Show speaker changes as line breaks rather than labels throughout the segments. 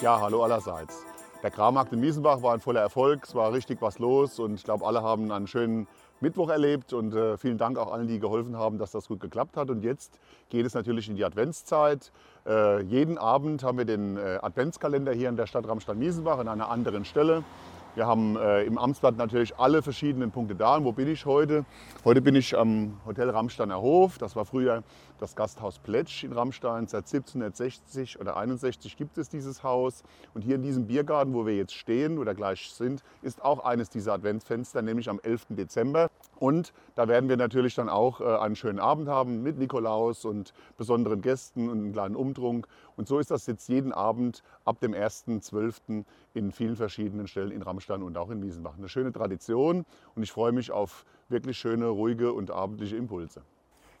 Ja, hallo allerseits. Der Krammarkt in Miesenbach war ein voller Erfolg. Es war richtig was los und ich glaube, alle haben einen schönen Mittwoch erlebt und äh, vielen Dank auch allen, die geholfen haben, dass das gut geklappt hat. Und jetzt geht es natürlich in die Adventszeit. Äh, jeden Abend haben wir den äh, Adventskalender hier in der Stadt Ramstein-Miesenbach an einer anderen Stelle. Wir haben äh, im Amtsblatt natürlich alle verschiedenen Punkte da. Und wo bin ich heute? Heute bin ich am Hotel Ramsteiner Hof. Das war früher das Gasthaus Pletsch in Ramstein. Seit 1760 oder 61 gibt es dieses Haus. Und hier in diesem Biergarten, wo wir jetzt stehen oder gleich sind, ist auch eines dieser Adventsfenster, nämlich am 11. Dezember. Und da werden wir natürlich dann auch äh, einen schönen Abend haben mit Nikolaus und besonderen Gästen und einen kleinen Umtrunk. Und so ist das jetzt jeden Abend ab dem 1.12. in vielen verschiedenen Stellen in Ramstein und auch in Wiesenbach. Eine schöne Tradition und ich freue mich auf wirklich schöne, ruhige und abendliche Impulse.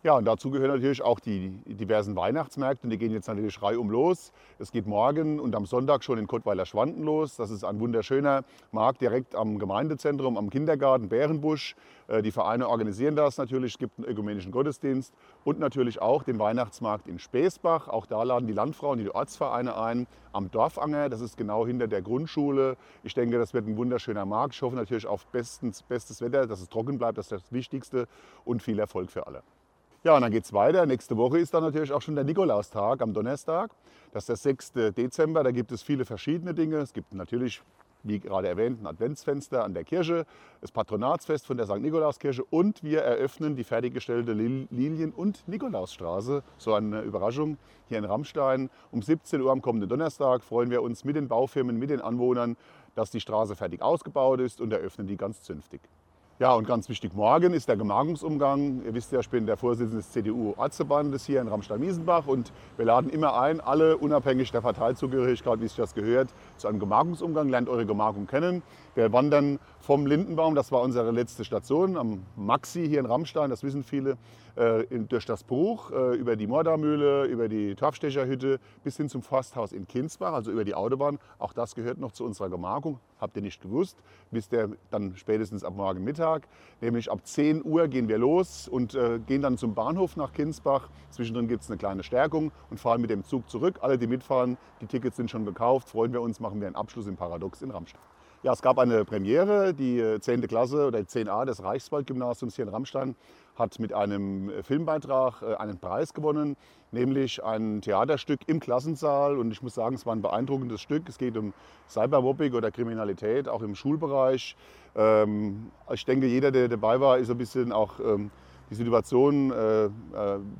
Ja, und dazu gehören natürlich auch die diversen Weihnachtsmärkte. Die gehen jetzt natürlich reihum los. Es geht morgen und am Sonntag schon in Kottweiler Schwanden los. Das ist ein wunderschöner Markt direkt am Gemeindezentrum, am Kindergarten Bärenbusch. Äh, die Vereine organisieren das natürlich. Es gibt einen ökumenischen Gottesdienst und natürlich auch den Weihnachtsmarkt in Speesbach. Auch da laden die Landfrauen, die Ortsvereine ein. Am Dorfanger, das ist genau hinter der Grundschule. Ich denke, das wird ein wunderschöner Markt. Ich hoffe natürlich auf bestens, bestes Wetter, dass es trocken bleibt. Das ist das Wichtigste und viel Erfolg für alle. Ja, und dann geht es weiter. Nächste Woche ist dann natürlich auch schon der Nikolaustag am Donnerstag. Das ist der 6. Dezember. Da gibt es viele verschiedene Dinge. Es gibt natürlich, wie gerade erwähnt, ein Adventsfenster an der Kirche, das Patronatsfest von der St. Nikolauskirche und wir eröffnen die fertiggestellte Lilien- und Nikolausstraße. So eine Überraschung hier in Rammstein. Um 17 Uhr am kommenden Donnerstag freuen wir uns mit den Baufirmen, mit den Anwohnern, dass die Straße fertig ausgebaut ist und eröffnen die ganz zünftig. Ja, und ganz wichtig, morgen ist der Gemarkungsumgang. Ihr wisst ja, ich bin der Vorsitzende des CDU-Ortsverbandes hier in Ramstein-Miesenbach und wir laden immer ein, alle unabhängig der Parteizugehörigkeit, wie sich das gehört, zu einem Gemarkungsumgang. Lernt eure Gemarkung kennen. Wir wandern vom Lindenbaum, das war unsere letzte Station, am Maxi hier in Ramstein, das wissen viele, äh, durch das Bruch, äh, über die Mordamühle, über die Torfstecherhütte bis hin zum Forsthaus in Kinsbach, also über die Autobahn. Auch das gehört noch zu unserer Gemarkung, habt ihr nicht gewusst, bis der dann spätestens ab morgen Mittag. Nämlich ab 10 Uhr gehen wir los und äh, gehen dann zum Bahnhof nach Kinsbach. Zwischendrin gibt es eine kleine Stärkung und fahren mit dem Zug zurück. Alle, die mitfahren, die Tickets sind schon gekauft. Freuen wir uns, machen wir einen Abschluss im Paradox in Ramstein. Ja, es gab eine Premiere. Die 10. Klasse oder 10a des Reichswaldgymnasiums hier in Ramstein hat mit einem Filmbeitrag äh, einen Preis gewonnen, nämlich ein Theaterstück im Klassensaal. Und ich muss sagen, es war ein beeindruckendes Stück. Es geht um Cybermobbing oder Kriminalität, auch im Schulbereich. Ähm, ich denke, jeder, der dabei war, ist ein bisschen auch ähm, die Situation äh, äh,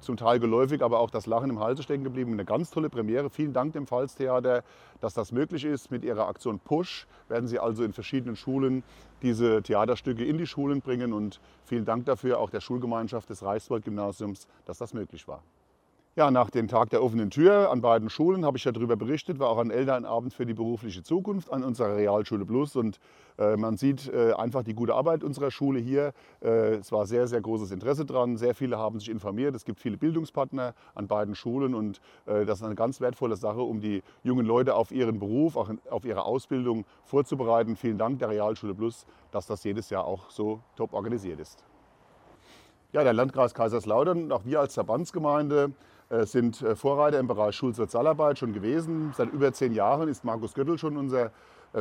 zum Teil geläufig, aber auch das Lachen im Halse stecken geblieben. Eine ganz tolle Premiere. Vielen Dank dem Pfalztheater, dass das möglich ist. Mit ihrer Aktion Push werden sie also in verschiedenen Schulen diese Theaterstücke in die Schulen bringen. Und vielen Dank dafür auch der Schulgemeinschaft des Reichswald-Gymnasiums, dass das möglich war. Ja, nach dem Tag der offenen Tür an beiden Schulen habe ich ja darüber berichtet, war auch ein Elternabend für die berufliche Zukunft an unserer Realschule Plus und äh, man sieht äh, einfach die gute Arbeit unserer Schule hier. Äh, es war sehr, sehr großes Interesse dran, sehr viele haben sich informiert, es gibt viele Bildungspartner an beiden Schulen und äh, das ist eine ganz wertvolle Sache, um die jungen Leute auf ihren Beruf, auch auf ihre Ausbildung vorzubereiten. Vielen Dank der Realschule Plus, dass das jedes Jahr auch so top organisiert ist. Ja, der Landkreis Kaiserslautern und auch wir als Verbandsgemeinde sind äh, Vorreiter im Bereich Schulsozialarbeit schon gewesen. Seit über zehn Jahren ist Markus Göttel schon unser äh,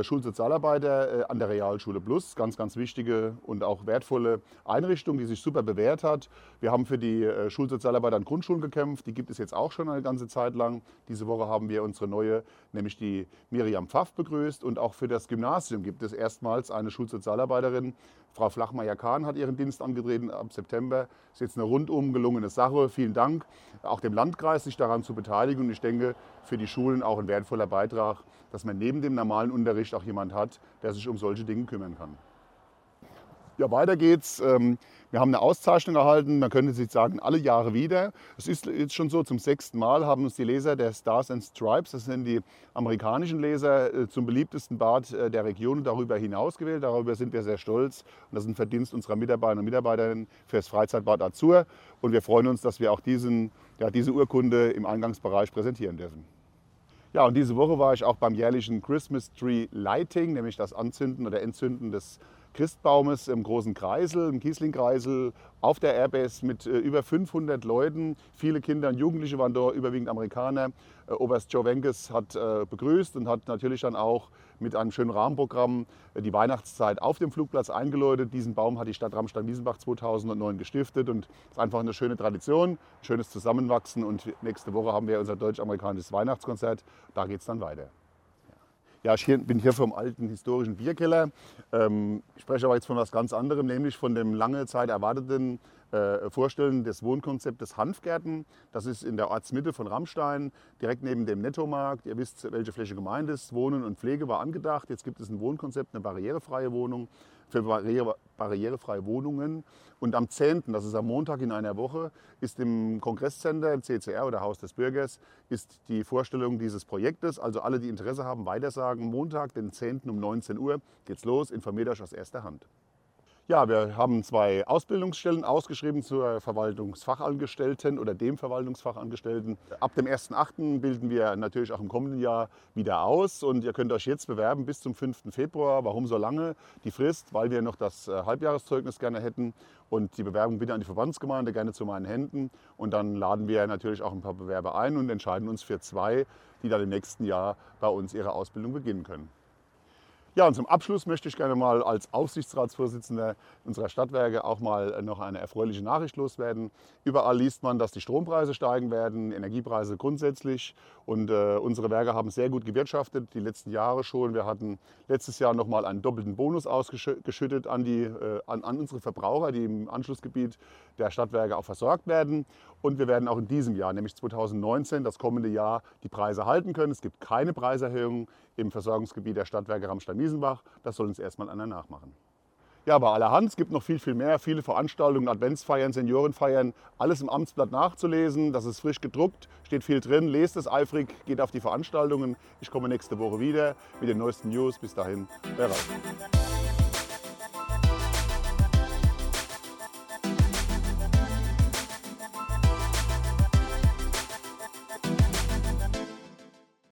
Schulsozialarbeiter an der Realschule Plus. Ganz, ganz wichtige und auch wertvolle Einrichtung, die sich super bewährt hat. Wir haben für die Schulsozialarbeiter an Grundschulen gekämpft. Die gibt es jetzt auch schon eine ganze Zeit lang. Diese Woche haben wir unsere neue, nämlich die Miriam Pfaff, begrüßt. Und auch für das Gymnasium gibt es erstmals eine Schulsozialarbeiterin. Frau Flachmeier-Kahn hat ihren Dienst angetreten ab September. Das ist jetzt eine rundum gelungene Sache. Vielen Dank auch dem Landkreis, sich daran zu beteiligen. Und ich denke, für die Schulen auch ein wertvoller Beitrag, dass man neben dem normalen Unterricht auch jemand hat, der sich um solche Dinge kümmern kann. Ja, weiter geht's. Ähm, wir haben eine Auszeichnung erhalten, man könnte sich sagen, alle Jahre wieder. Es ist jetzt schon so, zum sechsten Mal haben uns die Leser der Stars and Stripes, das sind die amerikanischen Leser, äh, zum beliebtesten Bad äh, der Region darüber hinaus gewählt. Darüber sind wir sehr stolz. Und das ist ein Verdienst unserer Mitarbeiter und Mitarbeiterinnen für das Freizeitbad Azur. Und wir freuen uns, dass wir auch diesen, ja, diese Urkunde im Eingangsbereich präsentieren dürfen. Ja, und diese Woche war ich auch beim jährlichen Christmas Tree Lighting, nämlich das Anzünden oder Entzünden des Christbaumes im großen Kreisel, im Kiesling-Kreisel, auf der Airbase mit äh, über 500 Leuten. Viele Kinder und Jugendliche waren dort, überwiegend Amerikaner. Äh, Oberst Joe Wenkes hat äh, begrüßt und hat natürlich dann auch mit einem schönen Rahmenprogramm die Weihnachtszeit auf dem Flugplatz eingeläutet. Diesen Baum hat die Stadt Ramstein-Wiesenbach 2009 gestiftet und ist einfach eine schöne Tradition, ein schönes Zusammenwachsen. Und nächste Woche haben wir unser deutsch-amerikanisches Weihnachtskonzert. Da geht es dann weiter. Ja, ich bin hier vom alten historischen Bierkeller. Ähm, ich spreche aber jetzt von etwas ganz anderem, nämlich von dem lange Zeit erwarteten äh, Vorstellen des Wohnkonzeptes Hanfgärten. Das ist in der Ortsmitte von Rammstein, direkt neben dem Nettomarkt. Ihr wisst, welche Fläche gemeint ist. Wohnen und Pflege war angedacht. Jetzt gibt es ein Wohnkonzept, eine barrierefreie Wohnung für barrierefreie Wohnungen. Und am 10., das ist am Montag in einer Woche, ist im Kongresscenter, im CCR oder Haus des Bürgers, ist die Vorstellung dieses Projektes. Also alle, die Interesse haben, weitersagen. Montag, den 10. um 19 Uhr geht's los. Informiert euch aus erster Hand. Ja, wir haben zwei Ausbildungsstellen ausgeschrieben zur Verwaltungsfachangestellten oder dem Verwaltungsfachangestellten. Ab dem 1.8. bilden wir natürlich auch im kommenden Jahr wieder aus und ihr könnt euch jetzt bewerben bis zum 5. Februar. Warum so lange? Die Frist, weil wir noch das äh, Halbjahreszeugnis gerne hätten und die Bewerbung bitte an die Verbandsgemeinde gerne zu meinen Händen und dann laden wir natürlich auch ein paar Bewerber ein und entscheiden uns für zwei, die dann im nächsten Jahr bei uns ihre Ausbildung beginnen können. Ja, und zum Abschluss möchte ich gerne mal als Aufsichtsratsvorsitzender unserer Stadtwerke auch mal noch eine erfreuliche Nachricht loswerden. Überall liest man, dass die Strompreise steigen werden, Energiepreise grundsätzlich. Und äh, unsere Werke haben sehr gut gewirtschaftet, die letzten Jahre schon. Wir hatten letztes Jahr noch mal einen doppelten Bonus ausgeschüttet an, die, äh, an, an unsere Verbraucher, die im Anschlussgebiet der Stadtwerke auch versorgt werden. Und wir werden auch in diesem Jahr, nämlich 2019, das kommende Jahr, die Preise halten können. Es gibt keine Preiserhöhung im Versorgungsgebiet der Stadtwerke Ramstein-Miesenbach. Das soll uns erstmal einer nachmachen. Ja, aber allerhand, es gibt noch viel, viel mehr, viele Veranstaltungen, Adventsfeiern, Seniorenfeiern, alles im Amtsblatt nachzulesen. Das ist frisch gedruckt, steht viel drin. Lest es eifrig, geht auf die Veranstaltungen. Ich komme nächste Woche wieder mit den neuesten News. Bis dahin, wer weiß.